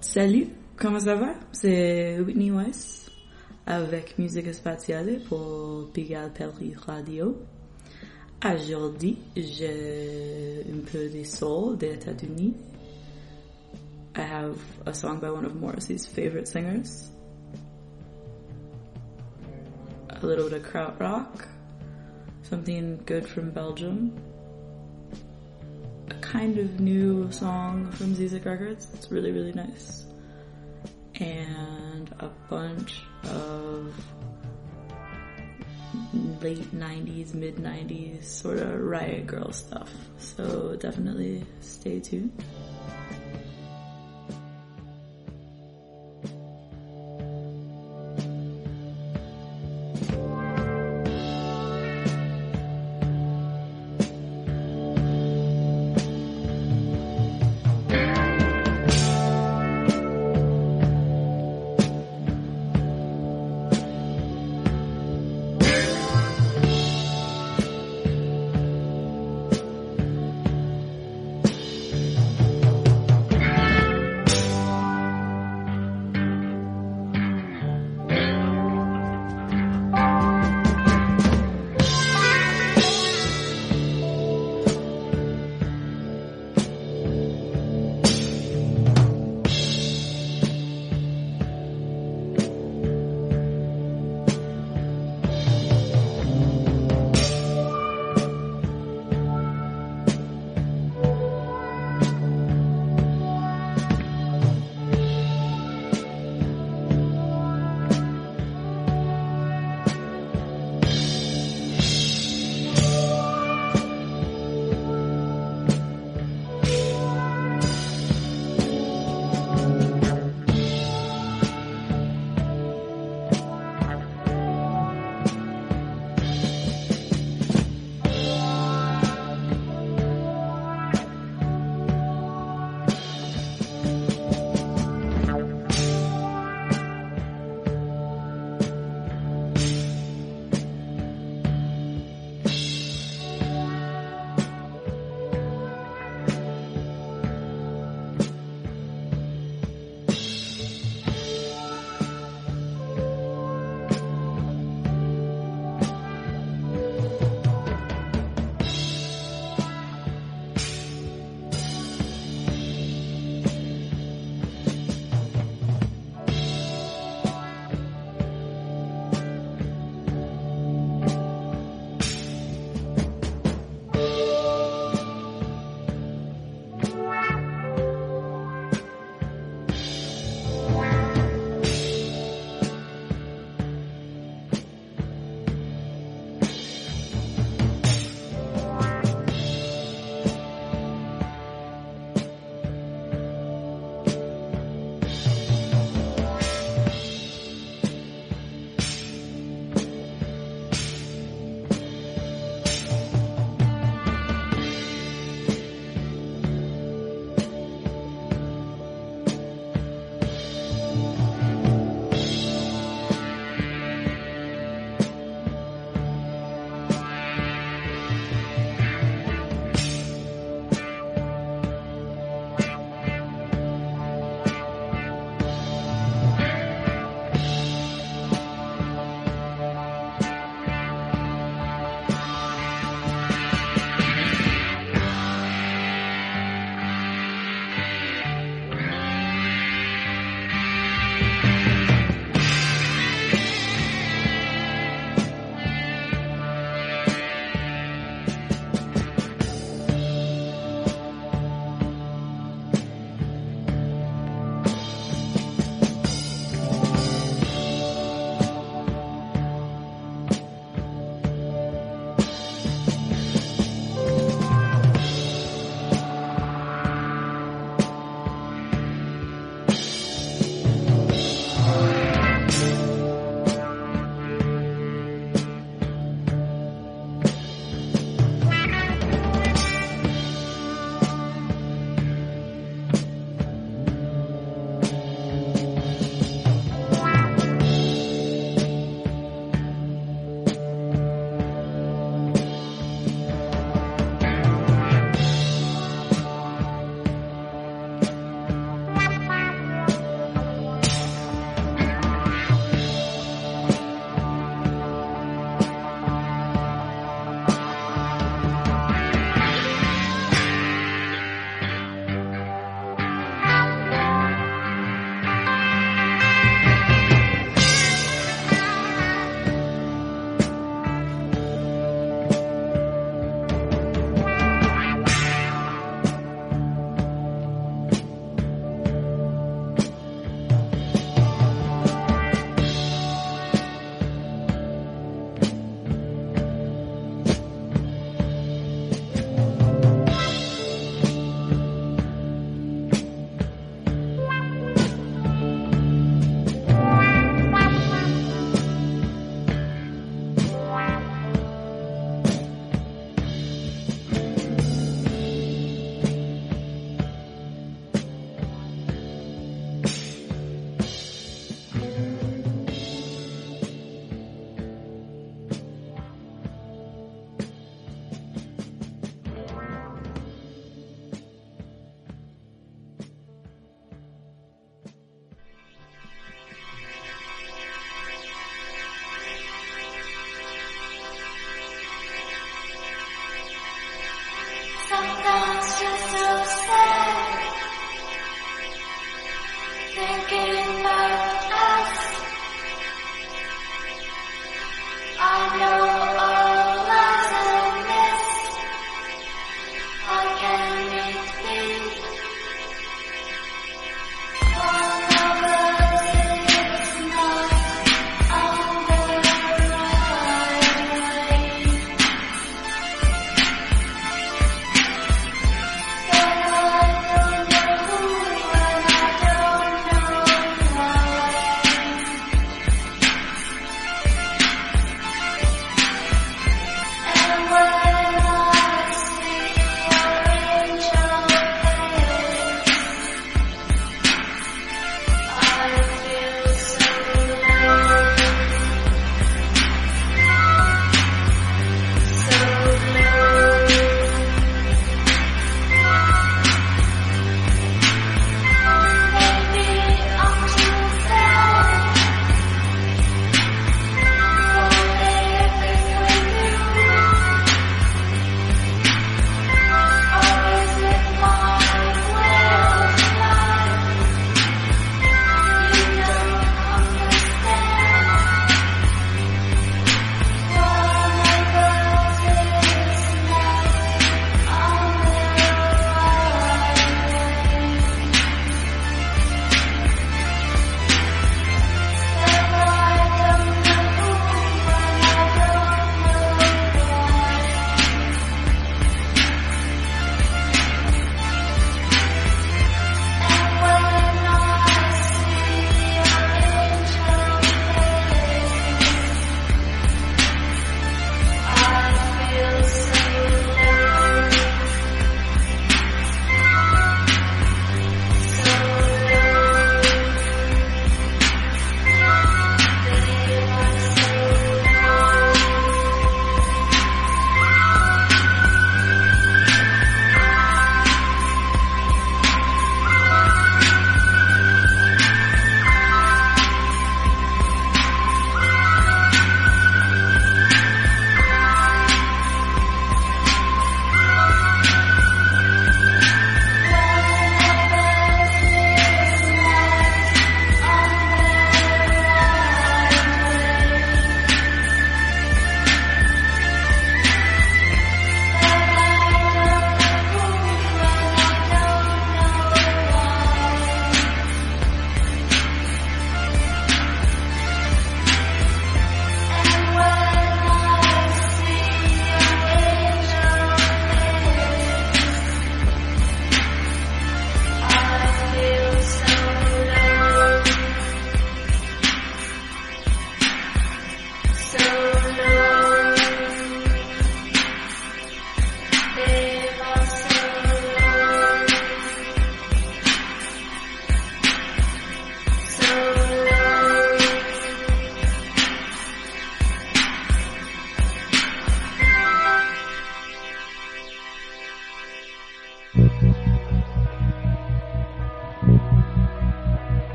Salut, comment ça va? C'est Whitney Weiss avec Musique Spatiale pour Pigalle Perry Radio. Aujourd'hui, j'ai un peu de soul des États-Unis. I have a song by one of Morrissey's favorite singers. A little bit of krautrock. Something good from Belgium. A kind of new song from Zizek Records. It's really, really nice. And a bunch of late 90s, mid 90s sort of riot girl stuff. So definitely stay tuned.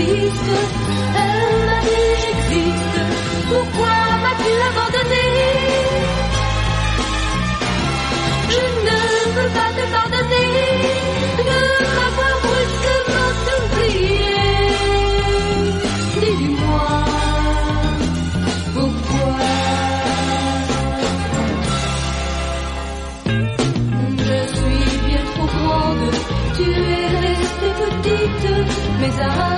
elle m'a dit j'existe, pourquoi m'as-tu abandonné Je ne peux pas te pardonner de m'avoir brusquement oublié. Dis-moi pourquoi? Je suis bien trop grande, tu es restée petite, mais à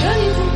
show you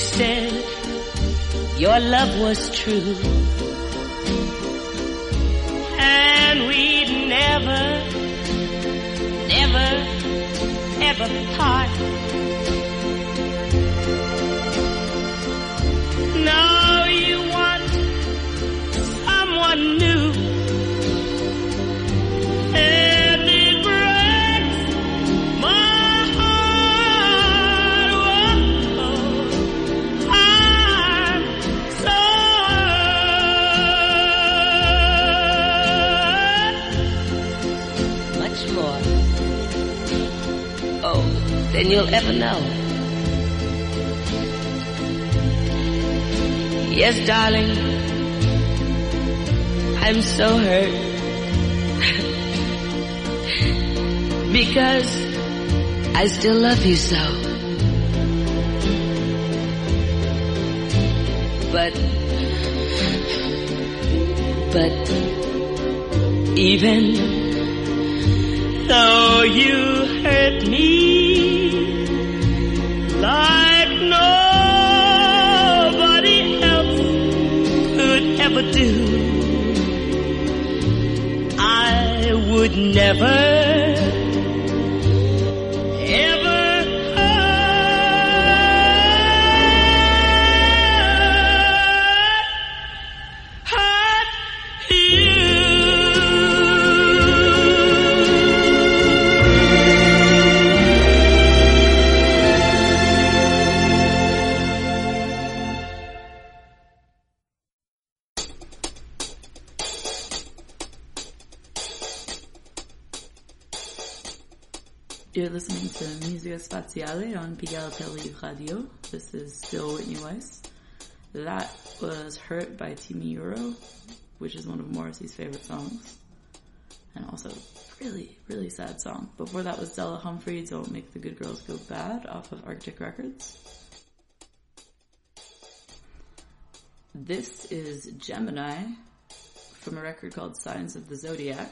said your love was true. And we'd never, never, ever part. You'll ever know. Yes, darling. I'm so hurt. because I still love you so. But, but, even though you hurt me could ever do, I would never, On Pelli Radio. This is still Whitney Weiss. That was Hurt by Timi Yuro, which is one of Morrissey's favorite songs. And also, really, really sad song. Before that was Della Humphrey, Don't Make the Good Girls Go Bad, off of Arctic Records. This is Gemini from a record called Signs of the Zodiac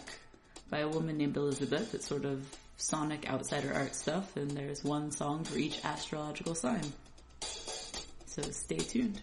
by a woman named Elizabeth. It's sort of sonic outsider art stuff, and there's one song for each astrological sign. So stay tuned.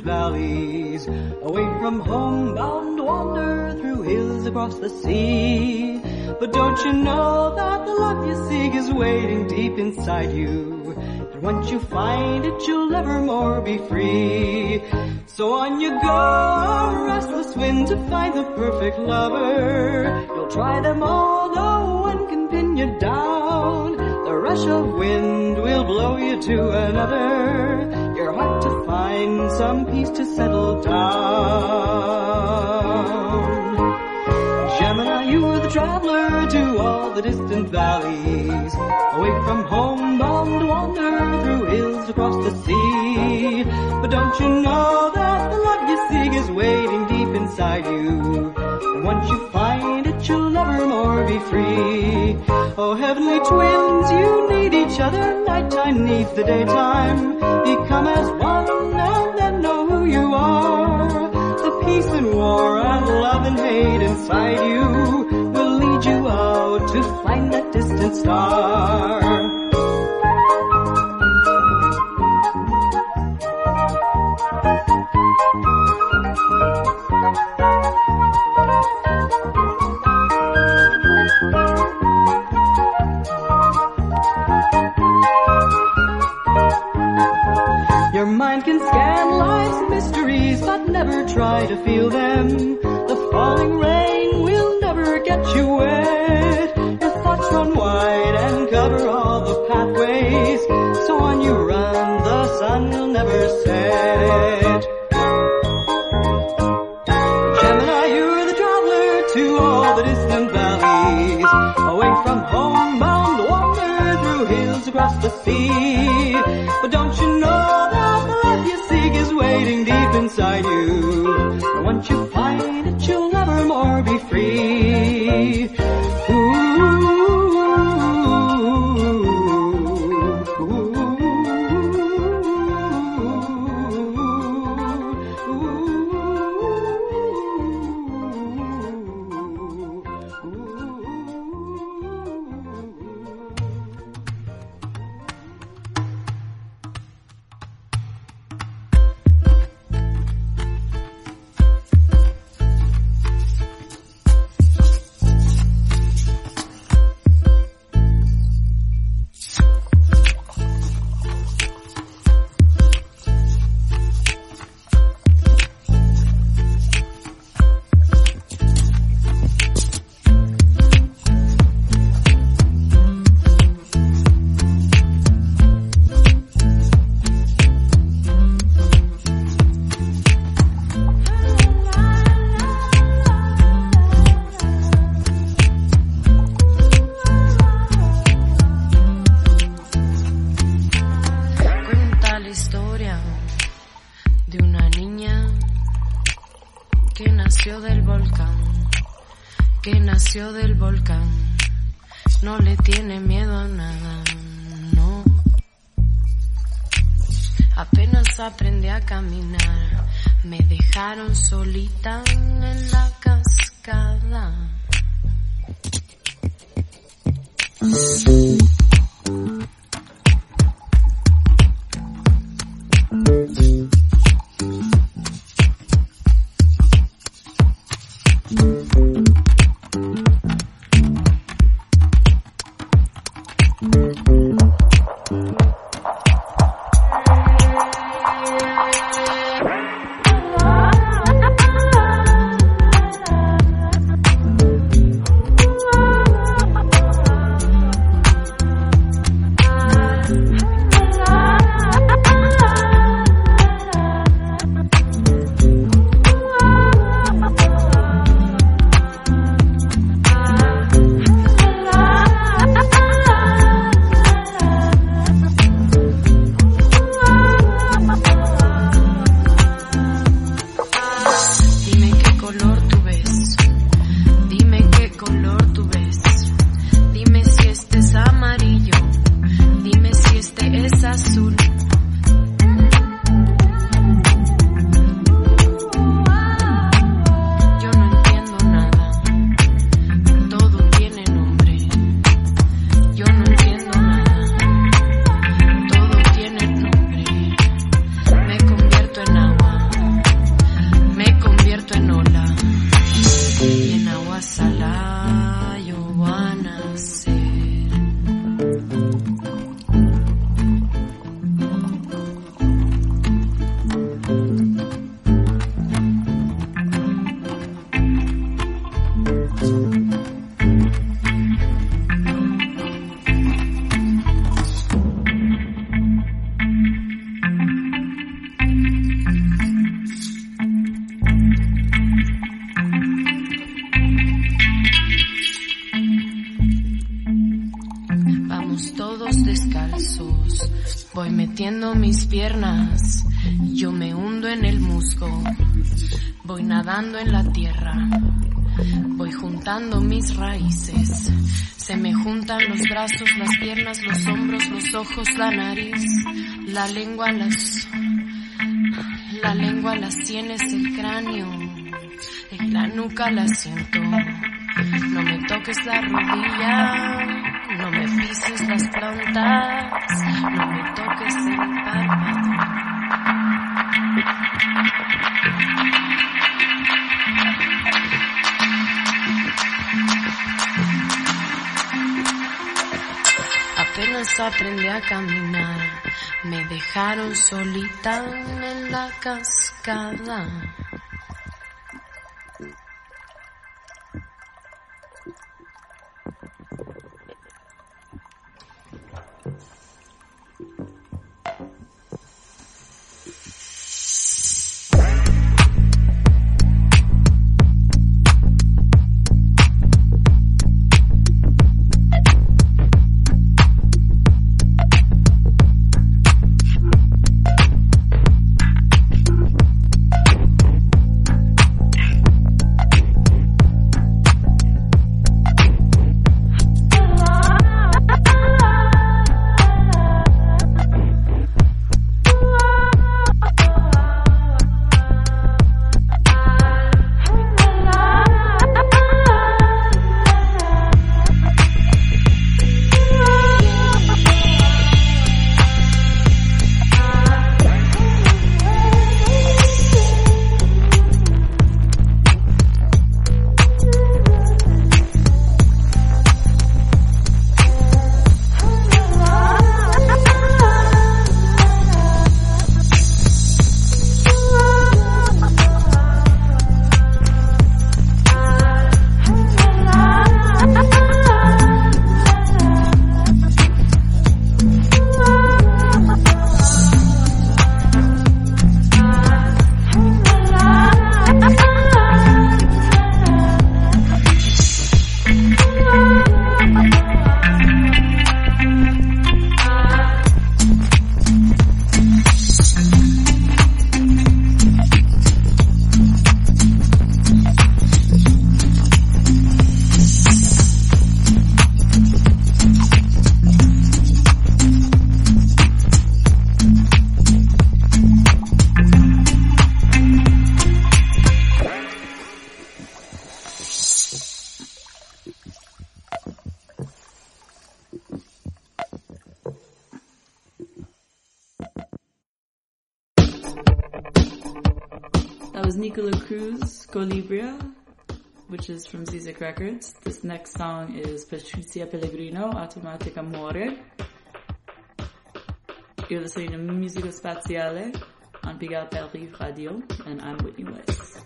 Valleys. Away from home, bound wander through hills across the sea. But don't you know that the love you seek is waiting deep inside you? And once you find it, you'll never more be free. So on you go, restless wind to find the perfect lover. You'll try them all, no one can pin you down. The rush of wind will blow you to another. To find some peace to settle down. Gemini, you were the traveler to all the distant valleys. Away from home, bound to wander through hills across the sea. But don't you know that the love you seek is waiting deep inside you? Once you find it, you'll never more be free. Oh, heavenly twins, you need each other. Nighttime needs the daytime. Become as one and then know who you are. The peace and war and love and hate inside you will lead you out to find that distant star. Never set. Gemini, you're the traveler to all the distant valleys. Away from home, bound to wander through hills across the sea. Dime mis piernas, yo me hundo en el musgo, voy nadando en la tierra, voy juntando mis raíces, se me juntan los brazos, las piernas, los hombros, los ojos, la nariz, la lengua, las, la lengua, las sienes, el cráneo, en la nuca la siento. No me toques la rodilla, no me pises las plantas, no me toques el párpado. Apenas aprendí a caminar, me dejaron solita en la cascada. Which is from Zizik Records. This next song is Patrizia Pellegrino, Automatic Amore. You're listening to Musica Spaziale on Pigal Paris Radio, and I'm Whitney Weiss.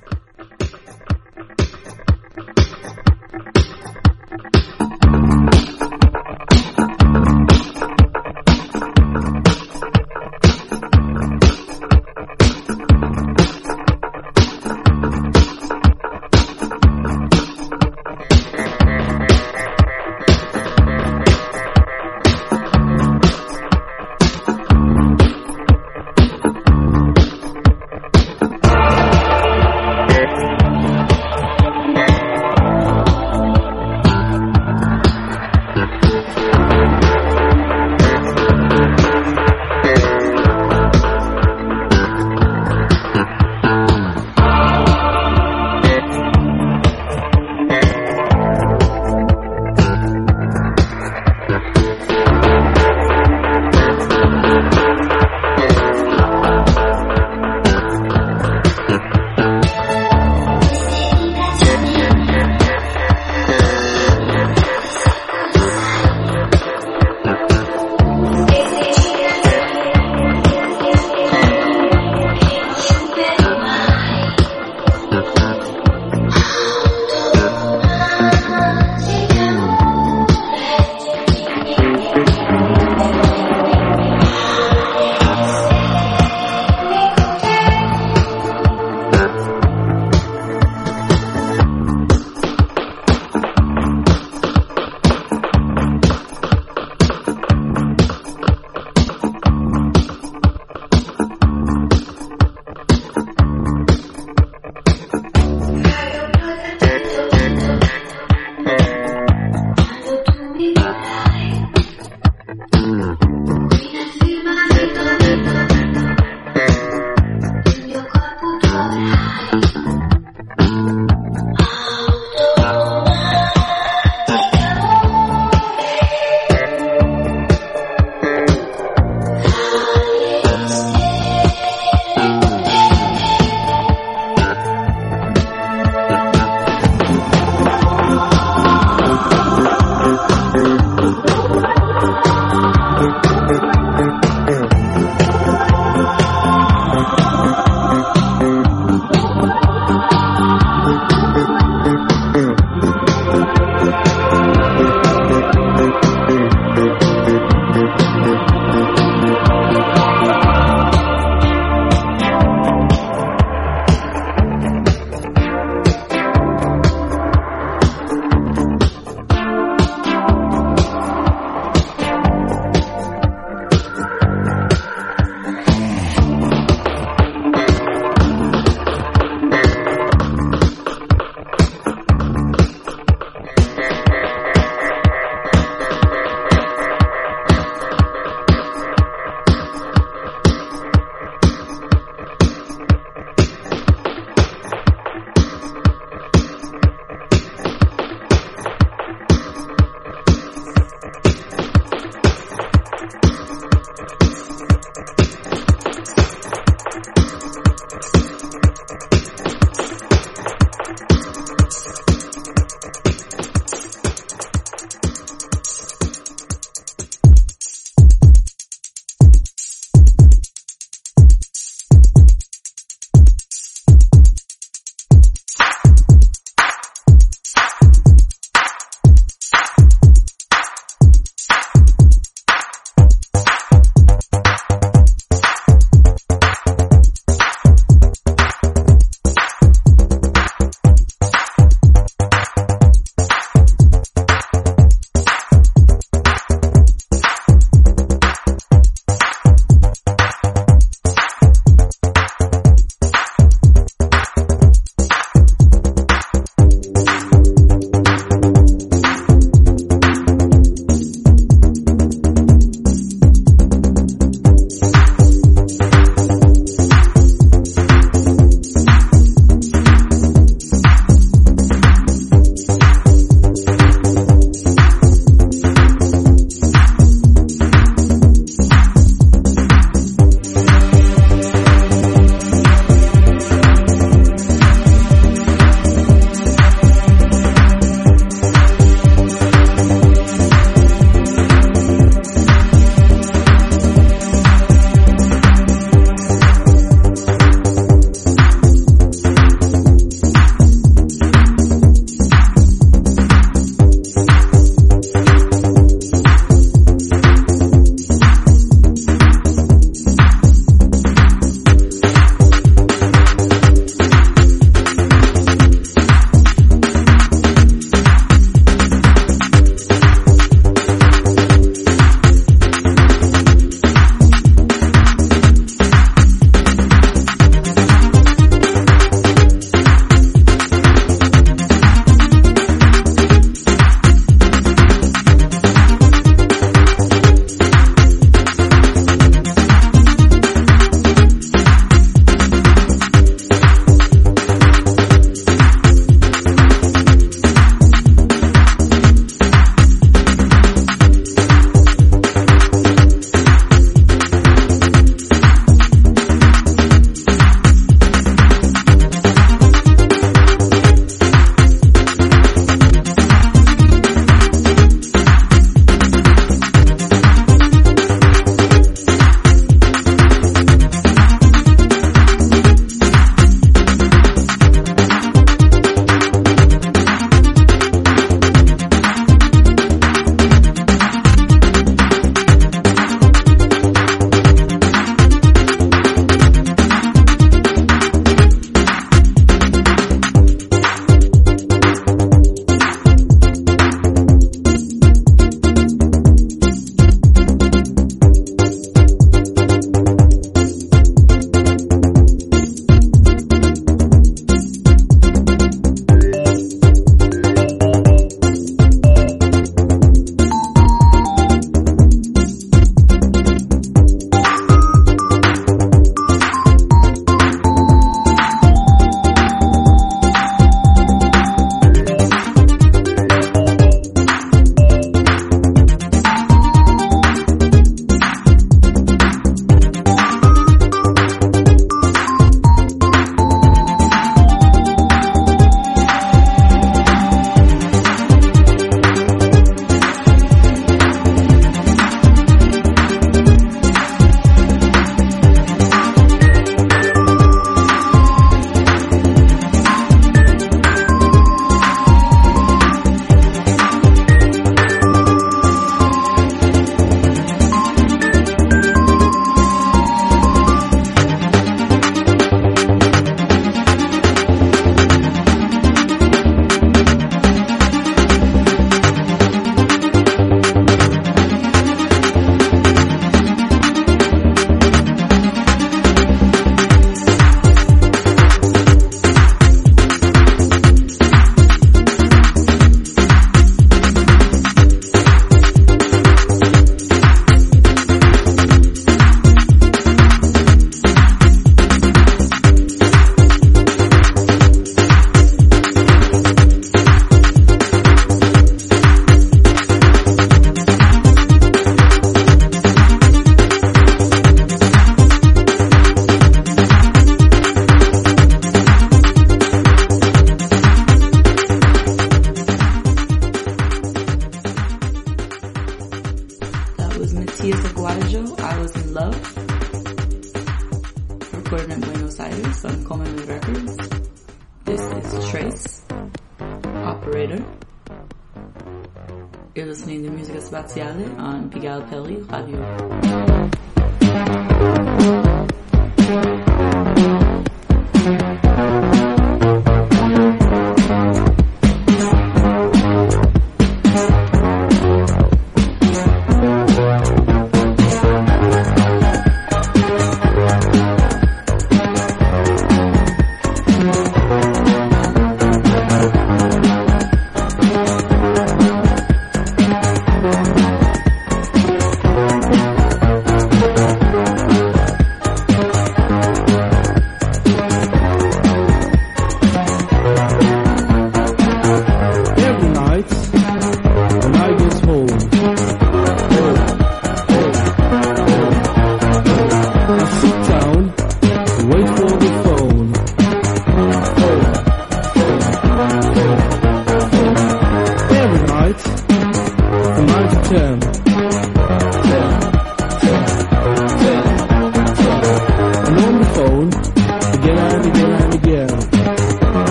On Pigal Pelli Radio.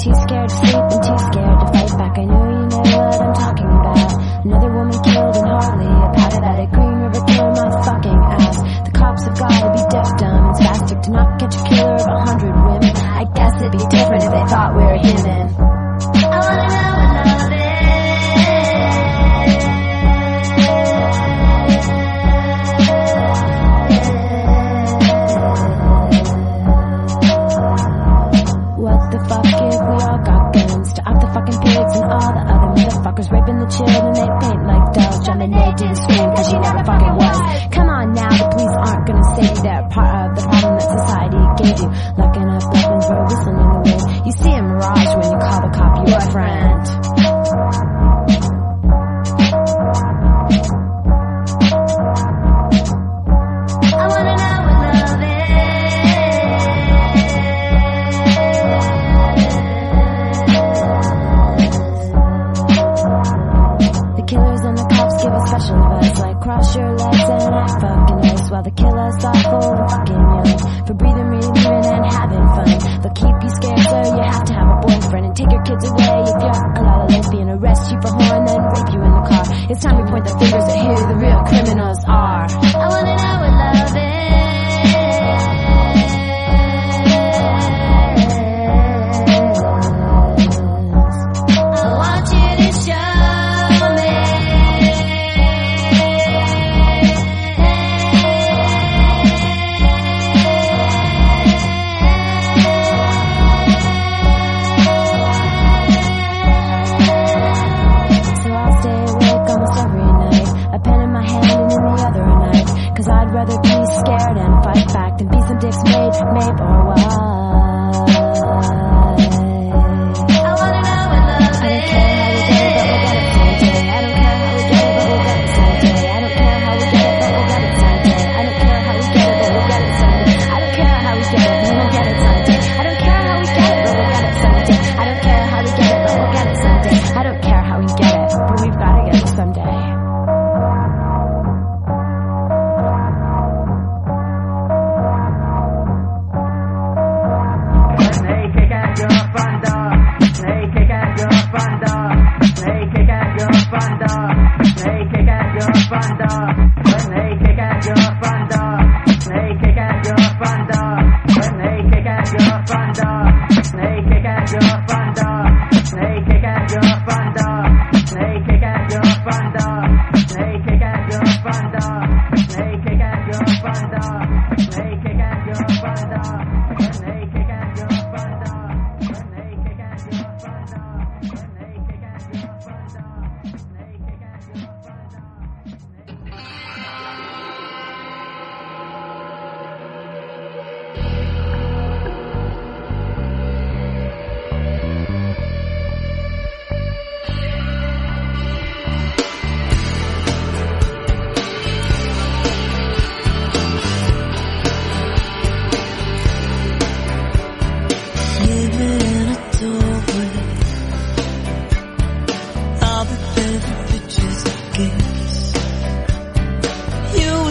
Too scared to sleep and too scared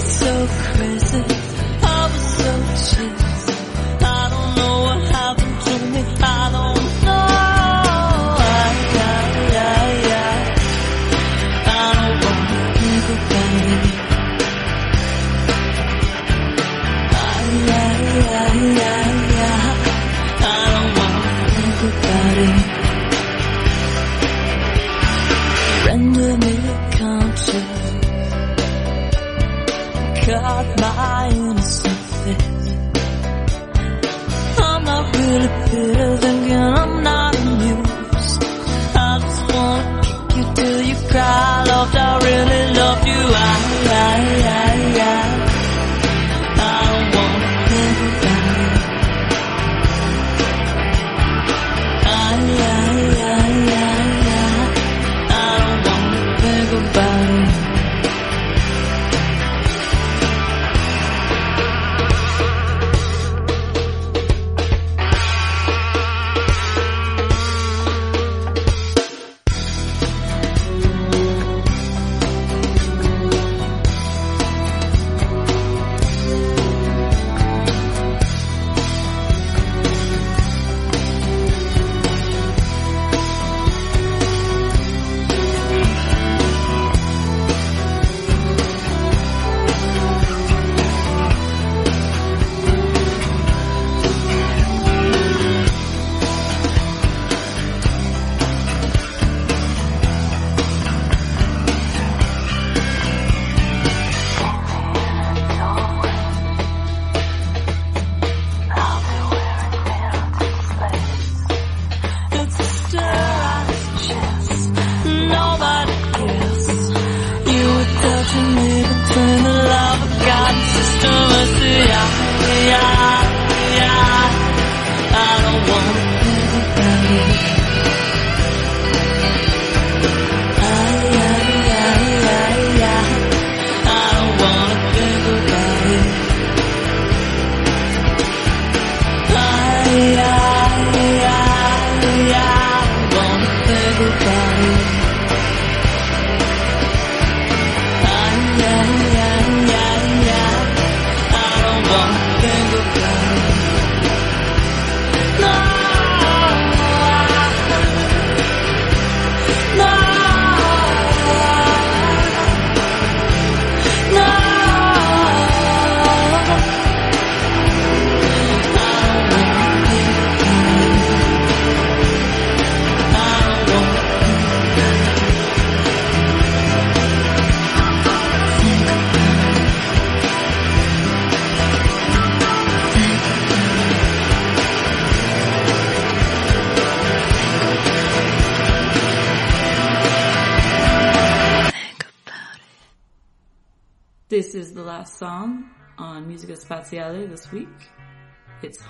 so crazy,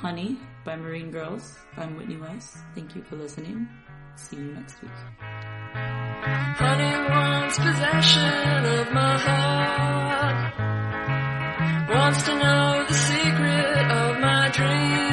Honey by Marine Girls. I'm Whitney Weiss. Thank you for listening. See you next week. Honey wants possession of my heart. Wants to know the secret of my dreams.